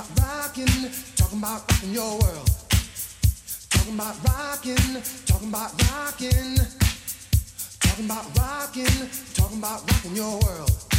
about rocking, talking about rocking your world. Talking about rocking, talking about rocking. Talking about rocking, talking about rocking your world.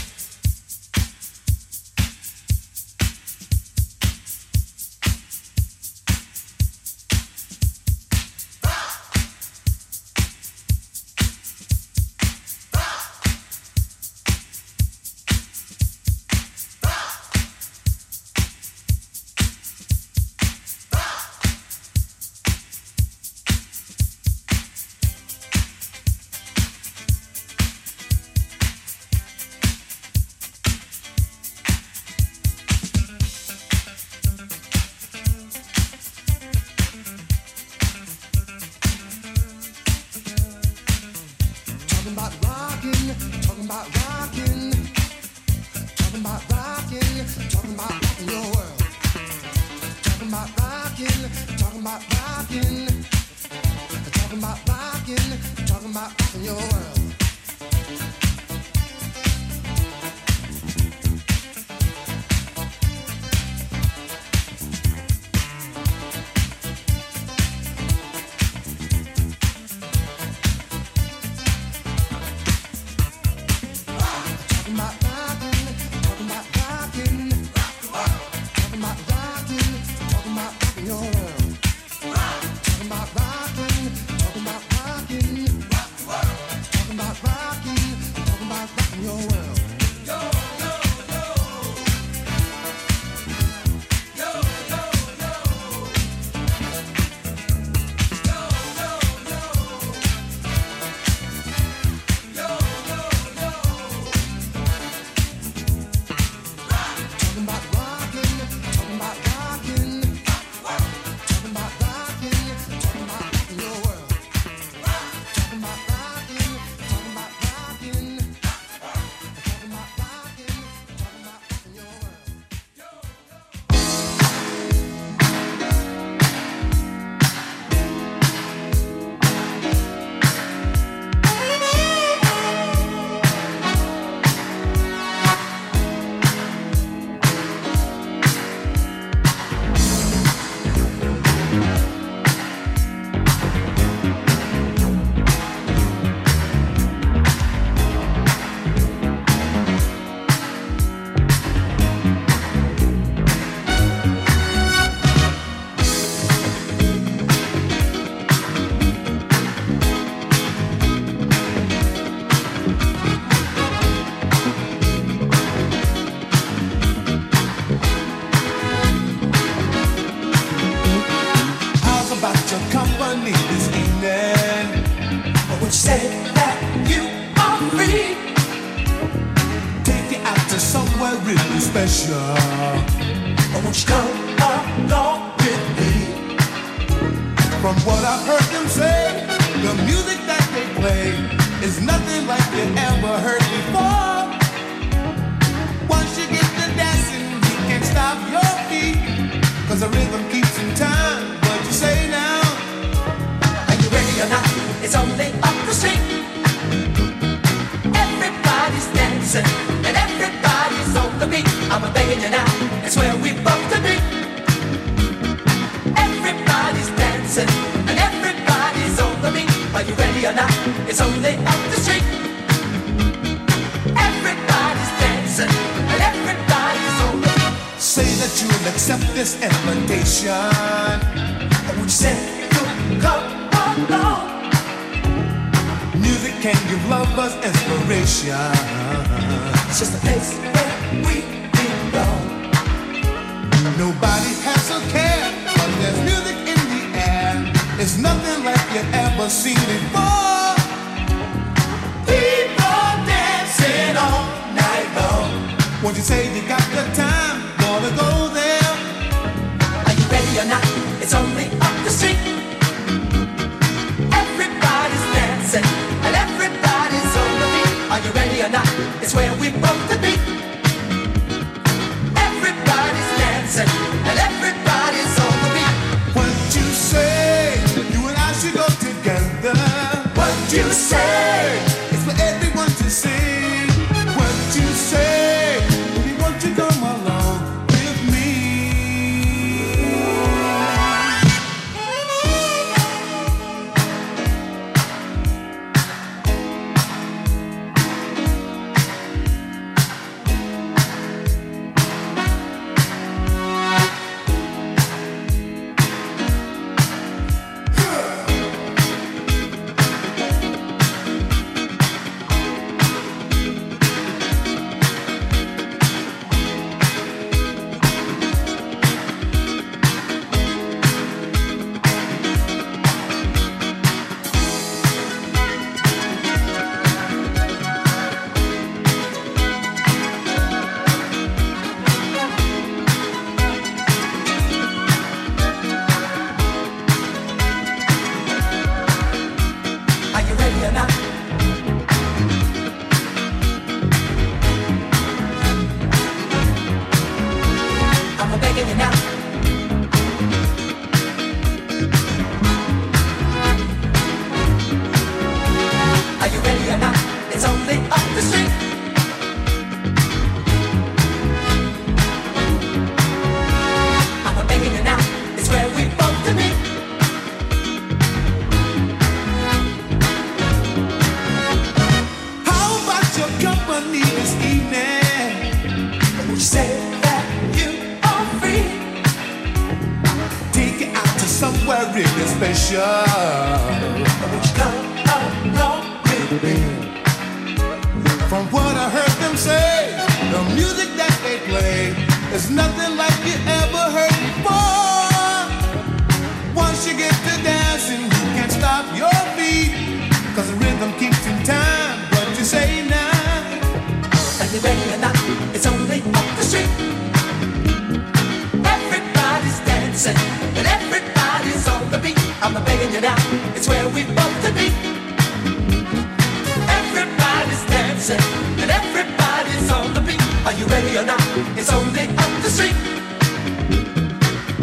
it's only up the street.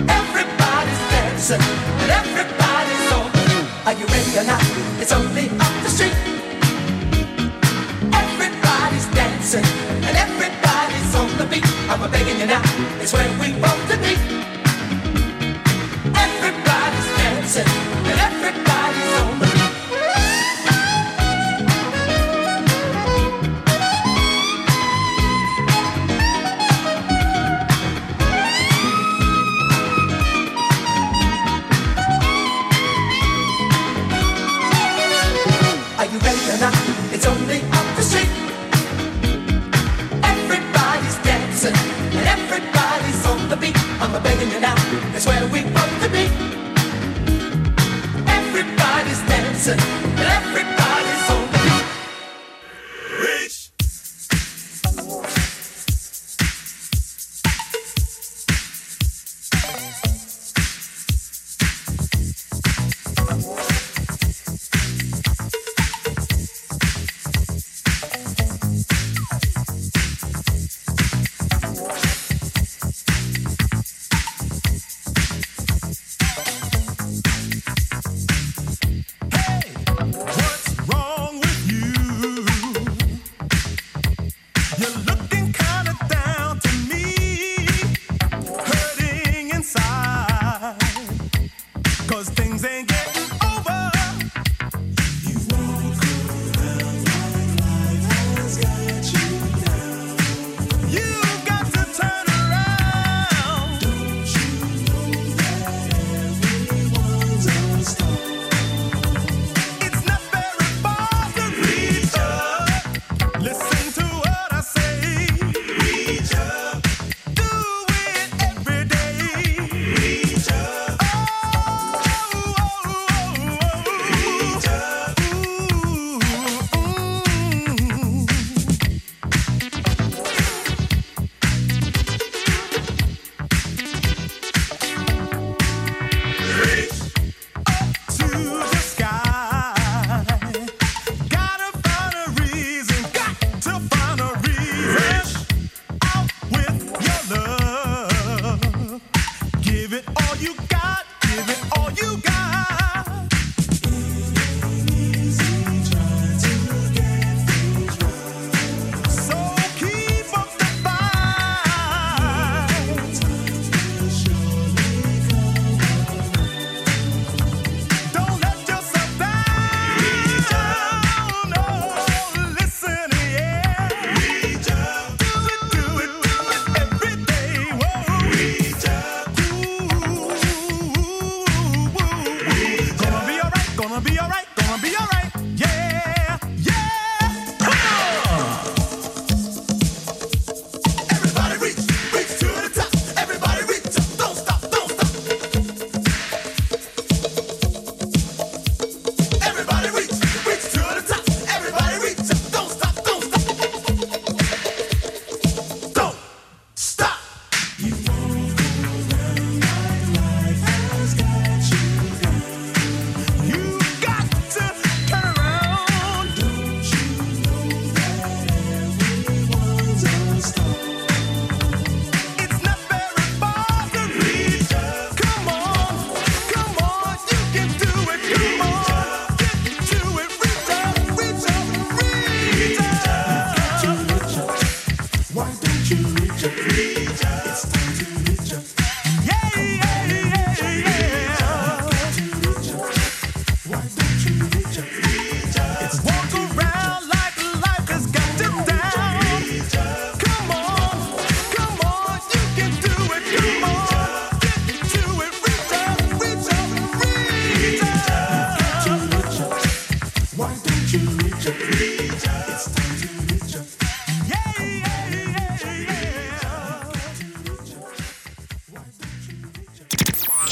Everybody's dancing and everybody's on the. Are you ready or not? It's only up the street. Everybody's dancing and everybody's on the beat. I'm begging you now, it's where we want to be.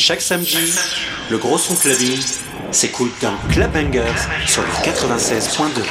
Chaque samedi, le gros son clubbing s'écoute dans Club Bangers sur le 96.2.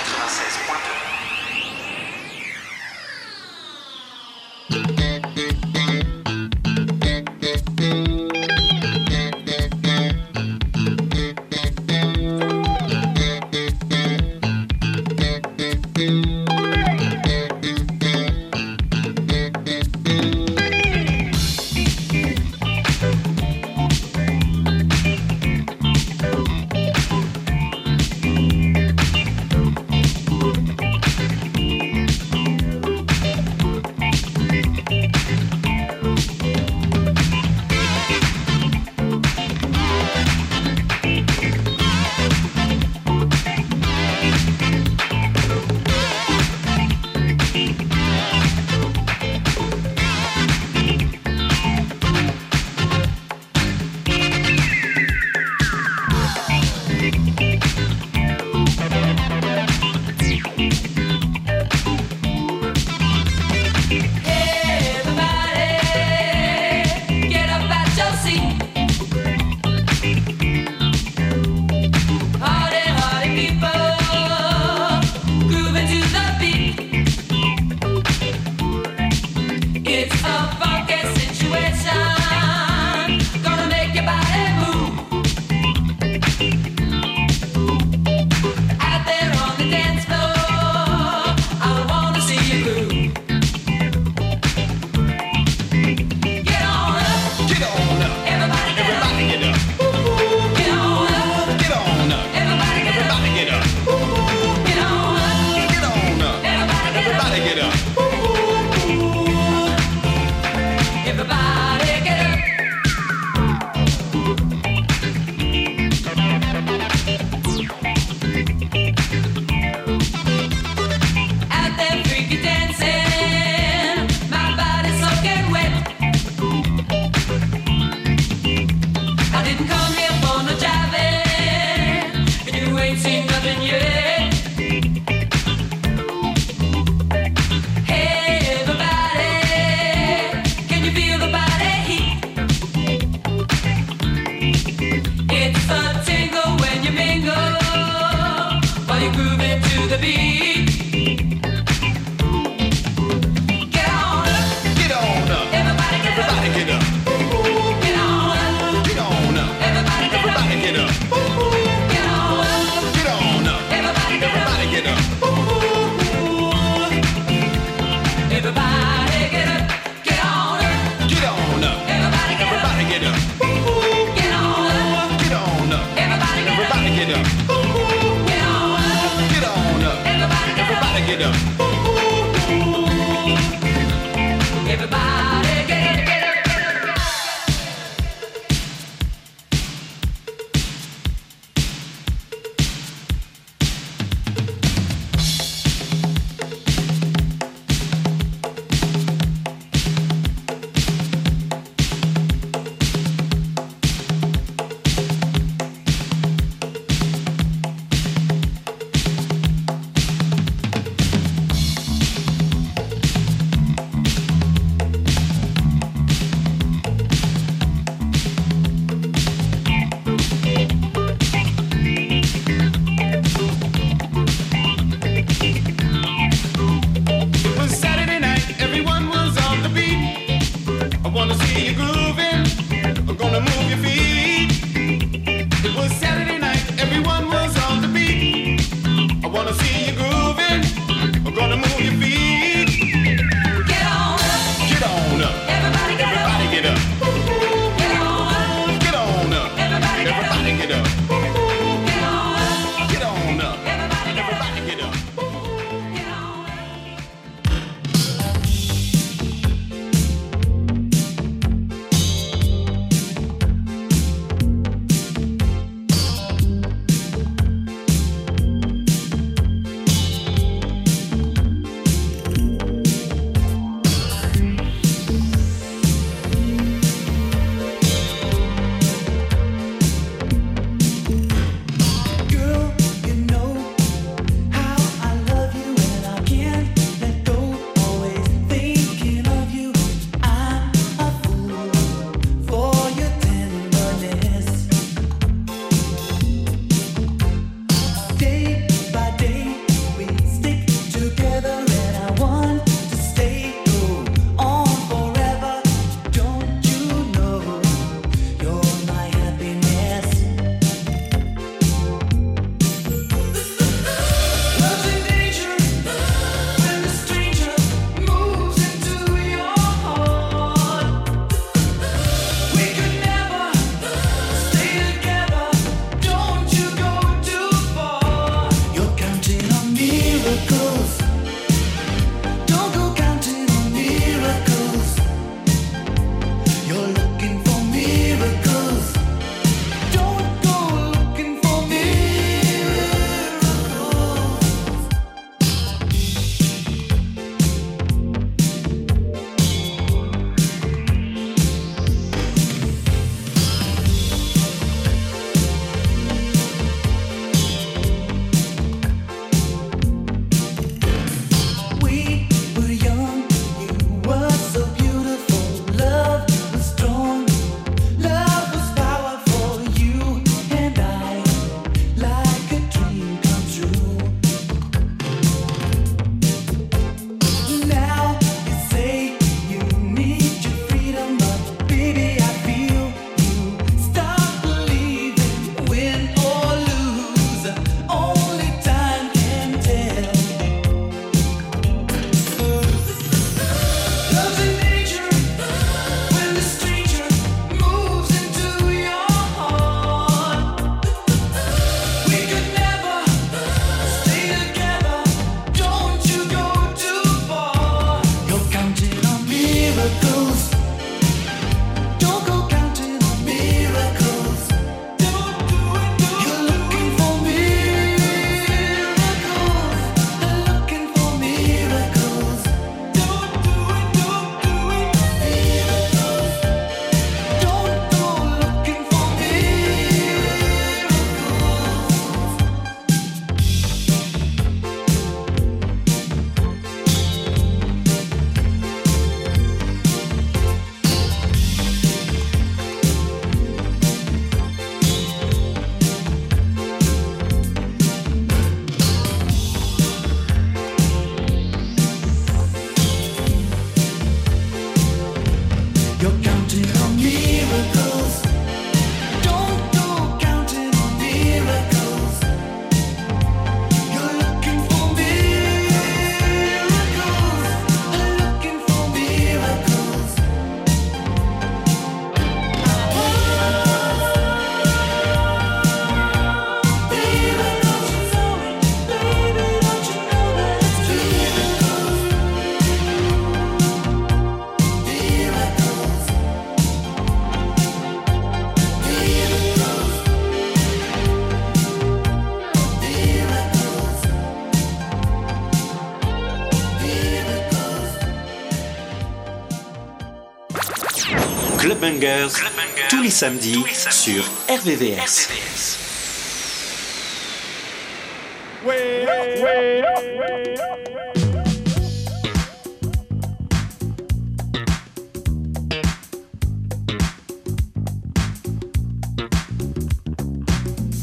tous les samedis sur RVVS.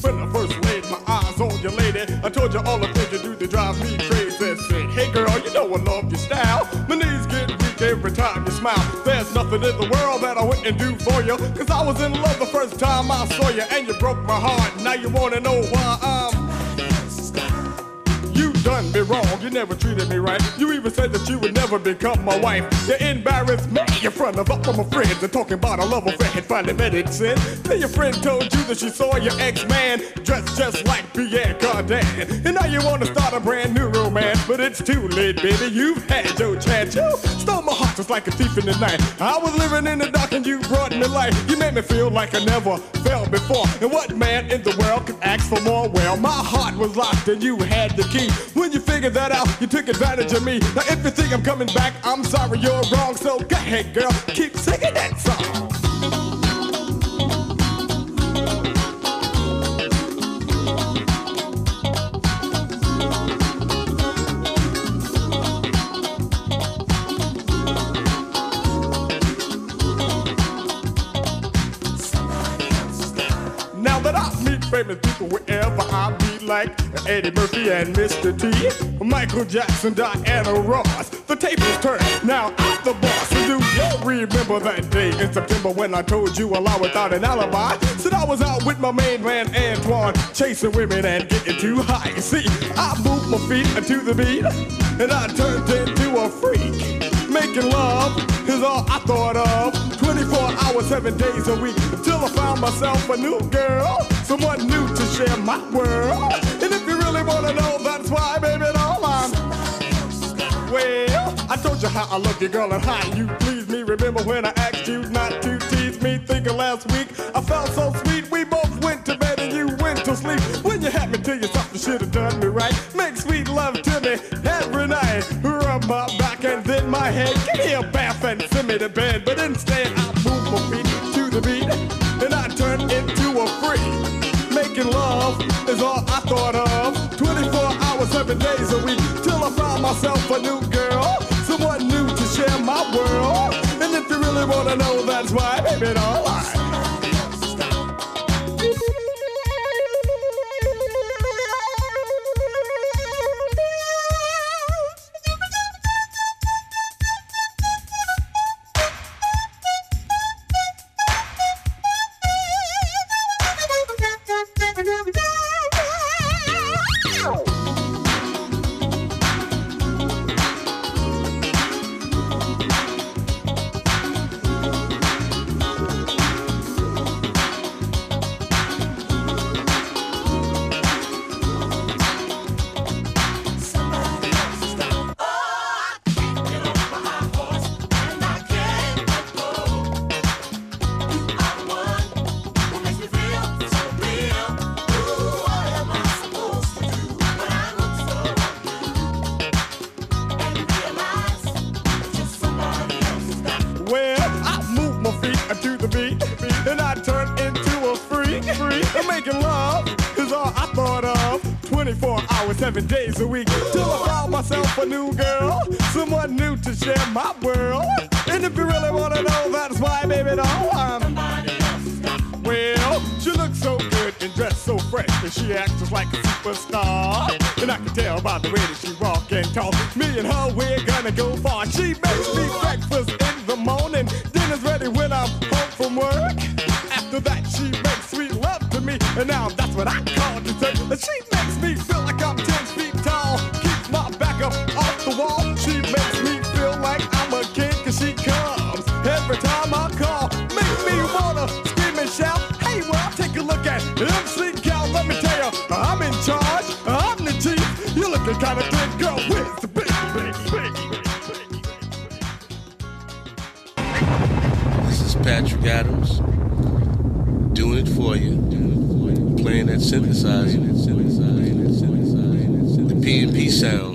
When I first laid my eyes on you, lady, I told you all the things you do to drive me crazy. Said, hey girl, you know I love your style. My knees get weak every time you smile. There's nothing in the world that I wouldn't do for you. Cause I was in love the first time I saw you, and you broke my heart. Now you wanna know why I'm. You done me wrong, you never treated me right. You even said that you would never become my wife. You embarrassed me in front of all my friends and talking about a love affair and finally made it sin. Then your friend told you that she saw your ex-man dressed just like Pierre Cardin. And now you wanna start a brand new romance, but it's too late, baby. You've had your chance. You heart just like a thief in the night. I was living in the dark and you brought me light. You made me feel like I never felt before. And what man in the world could ask for more? Well, my heart was locked and you had the key. When you figured that out, you took advantage of me. Now if you think I'm coming back, I'm sorry you're wrong. So go ahead, girl, keep singing that song. Famous people wherever I be, like Eddie Murphy and Mr. T, Michael Jackson, Diana Ross, the tables turn. Now I'm the boss. So do you remember that day in September when I told you a lie without an alibi? Said I was out with my main man Antoine, chasing women and getting too high. See, I moved my feet to the beat, and I turned into a freak. Making love is all I thought of. 24 hours, seven days a week. Until I found myself a new girl. Someone new to share my world. And if you really wanna know, that's why, baby, all I'm. Well, I told you how I love you, girl, and how you please me. Remember when I asked you not to tease me? Thinking last week I felt so sweet. We both went to bed and you went to sleep. When you had me tell you something should have done me right. Make sweet love to me every night. Rub my back and then my head. Give me a bath and send me to bed. But instead I Making love is all I thought of. 24 hours, seven days a week. Till I found myself a new girl. Someone new to share my world. And if you really wanna know, that's why, baby, all hours, seven days a week. Till I found myself a new girl, someone new to share my world. And if you really wanna know, that's why, baby, doll, I'm. Well, she looks so good and dressed so fresh, and she acts just like a superstar. And I can tell by the way that she walk and talk. Me and her, we're gonna go far. She makes me breakfast in the morning, dinner's ready when I'm home from work. After that, she makes sweet love to me, and now that's what I call dessert. And she synthesizer, the P&P sound.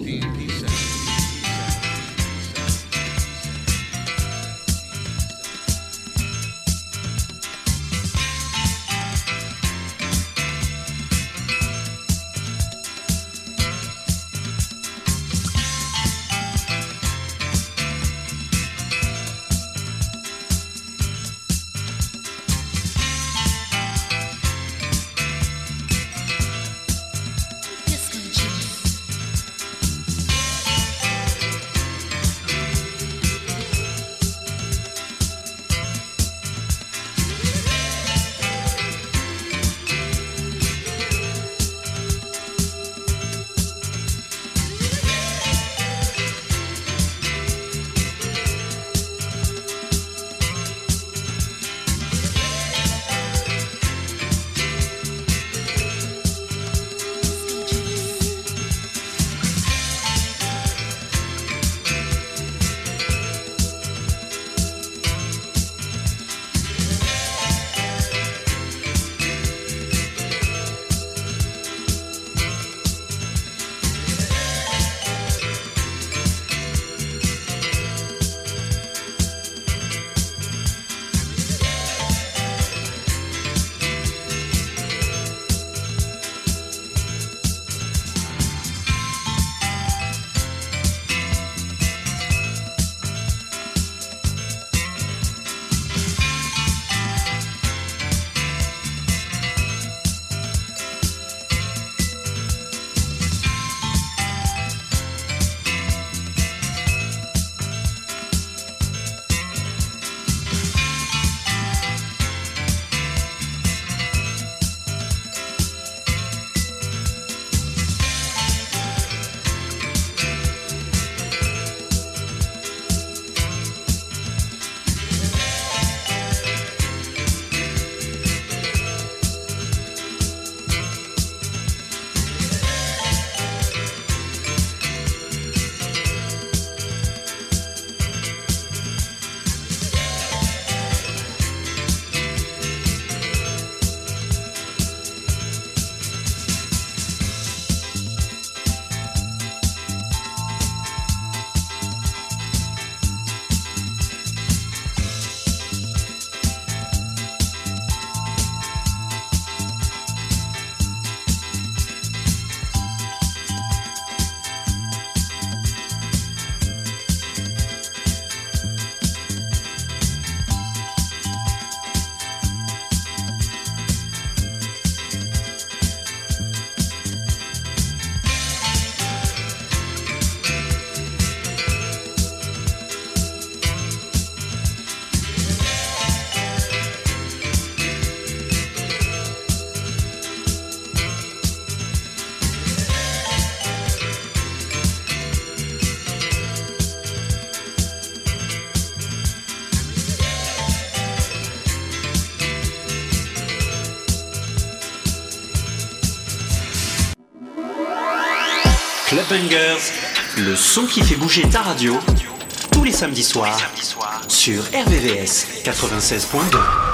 Le son qui fait bouger ta radio, tous les samedis soirs, sur RVVS 96.2.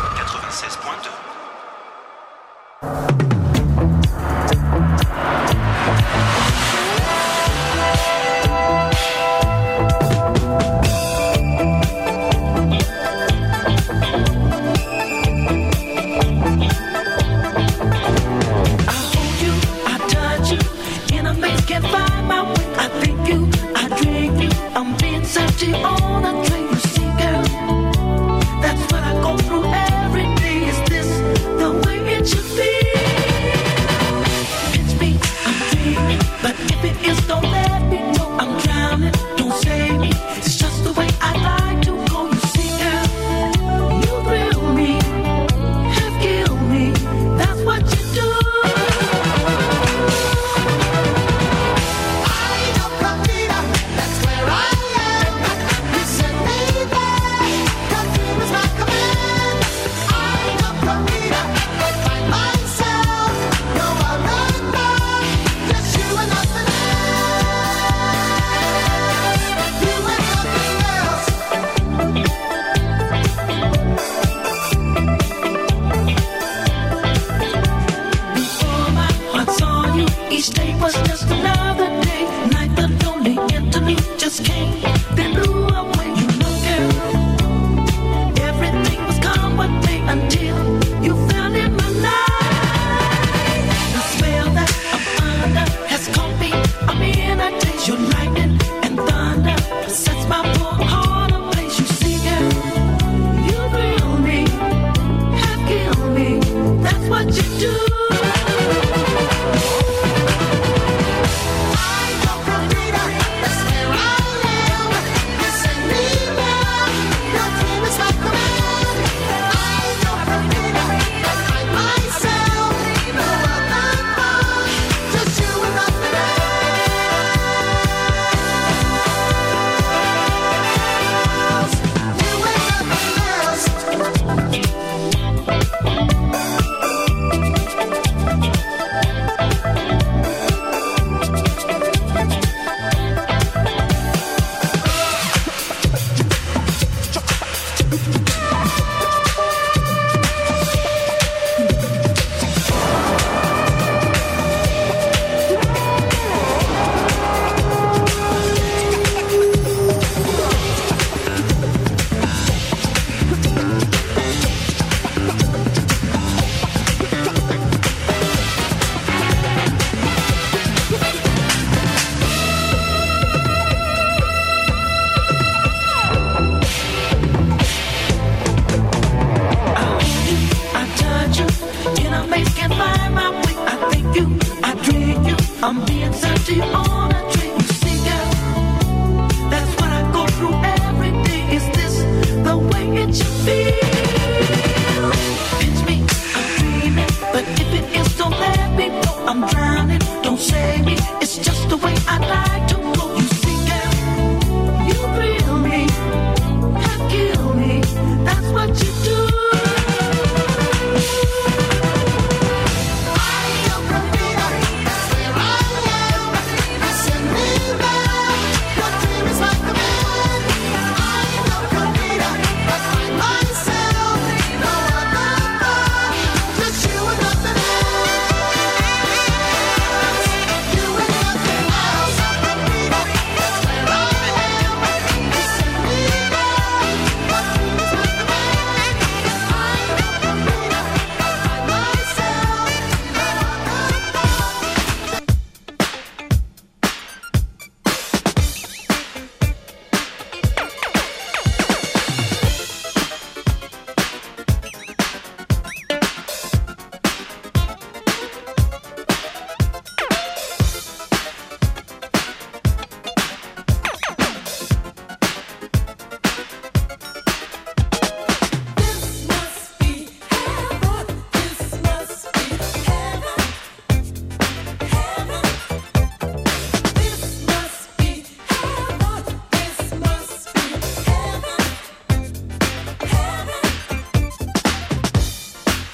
you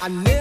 I never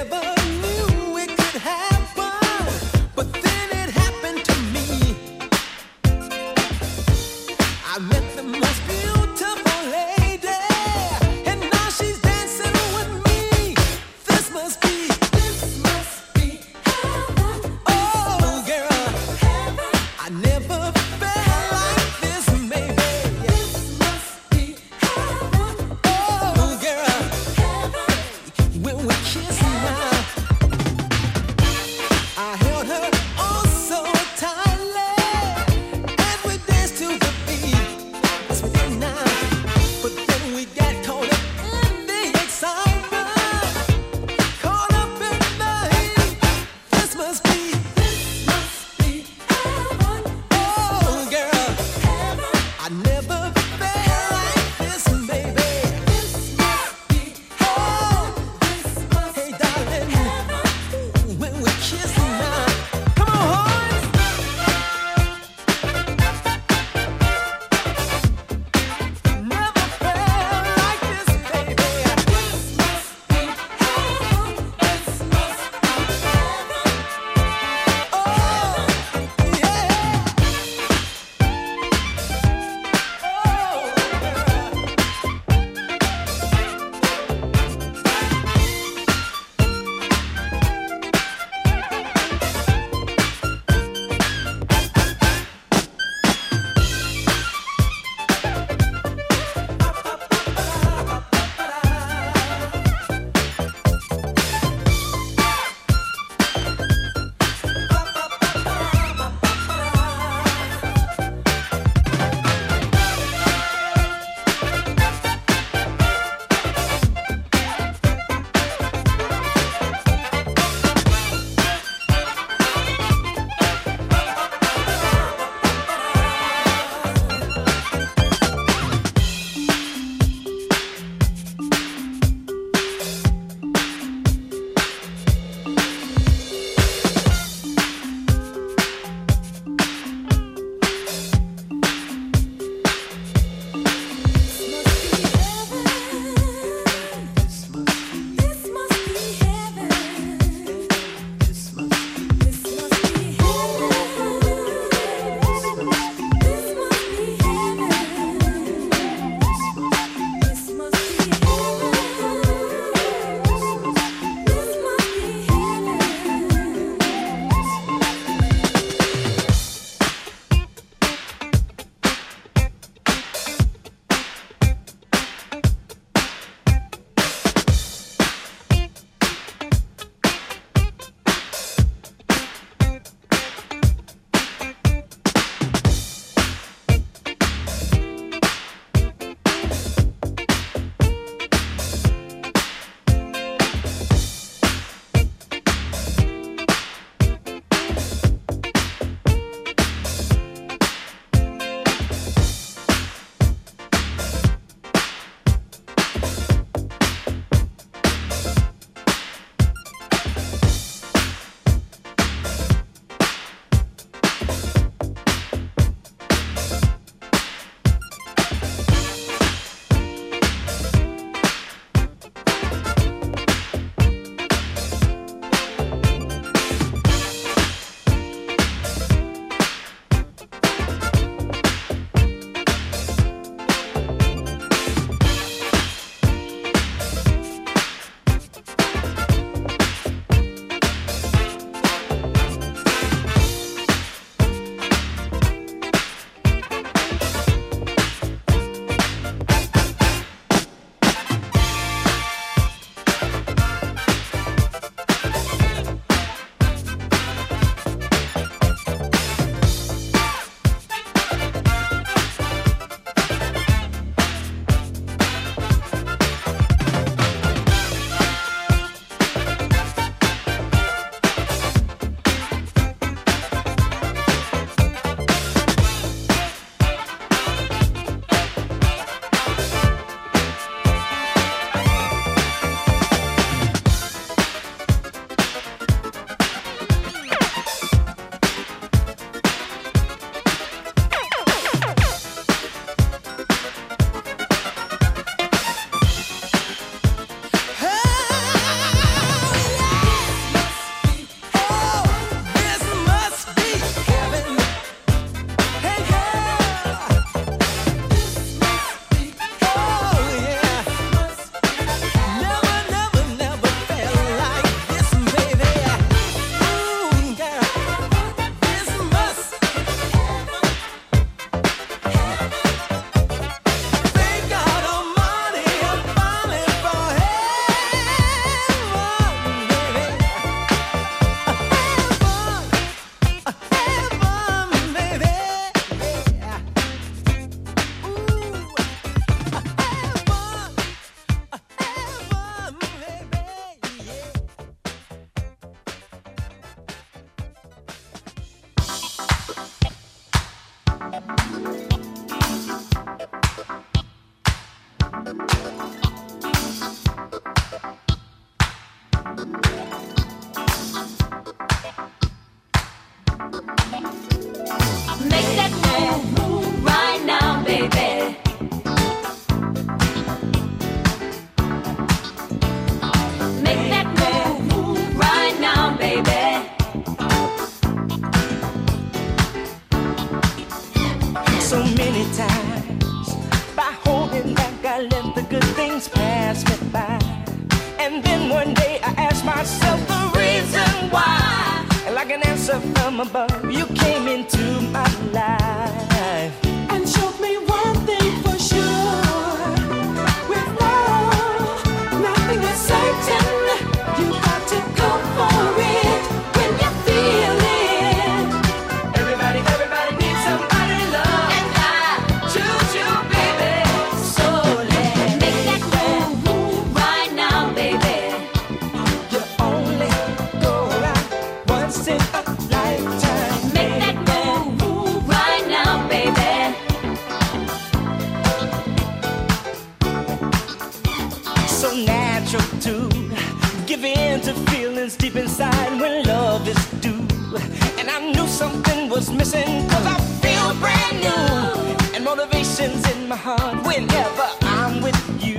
whenever I'm with you.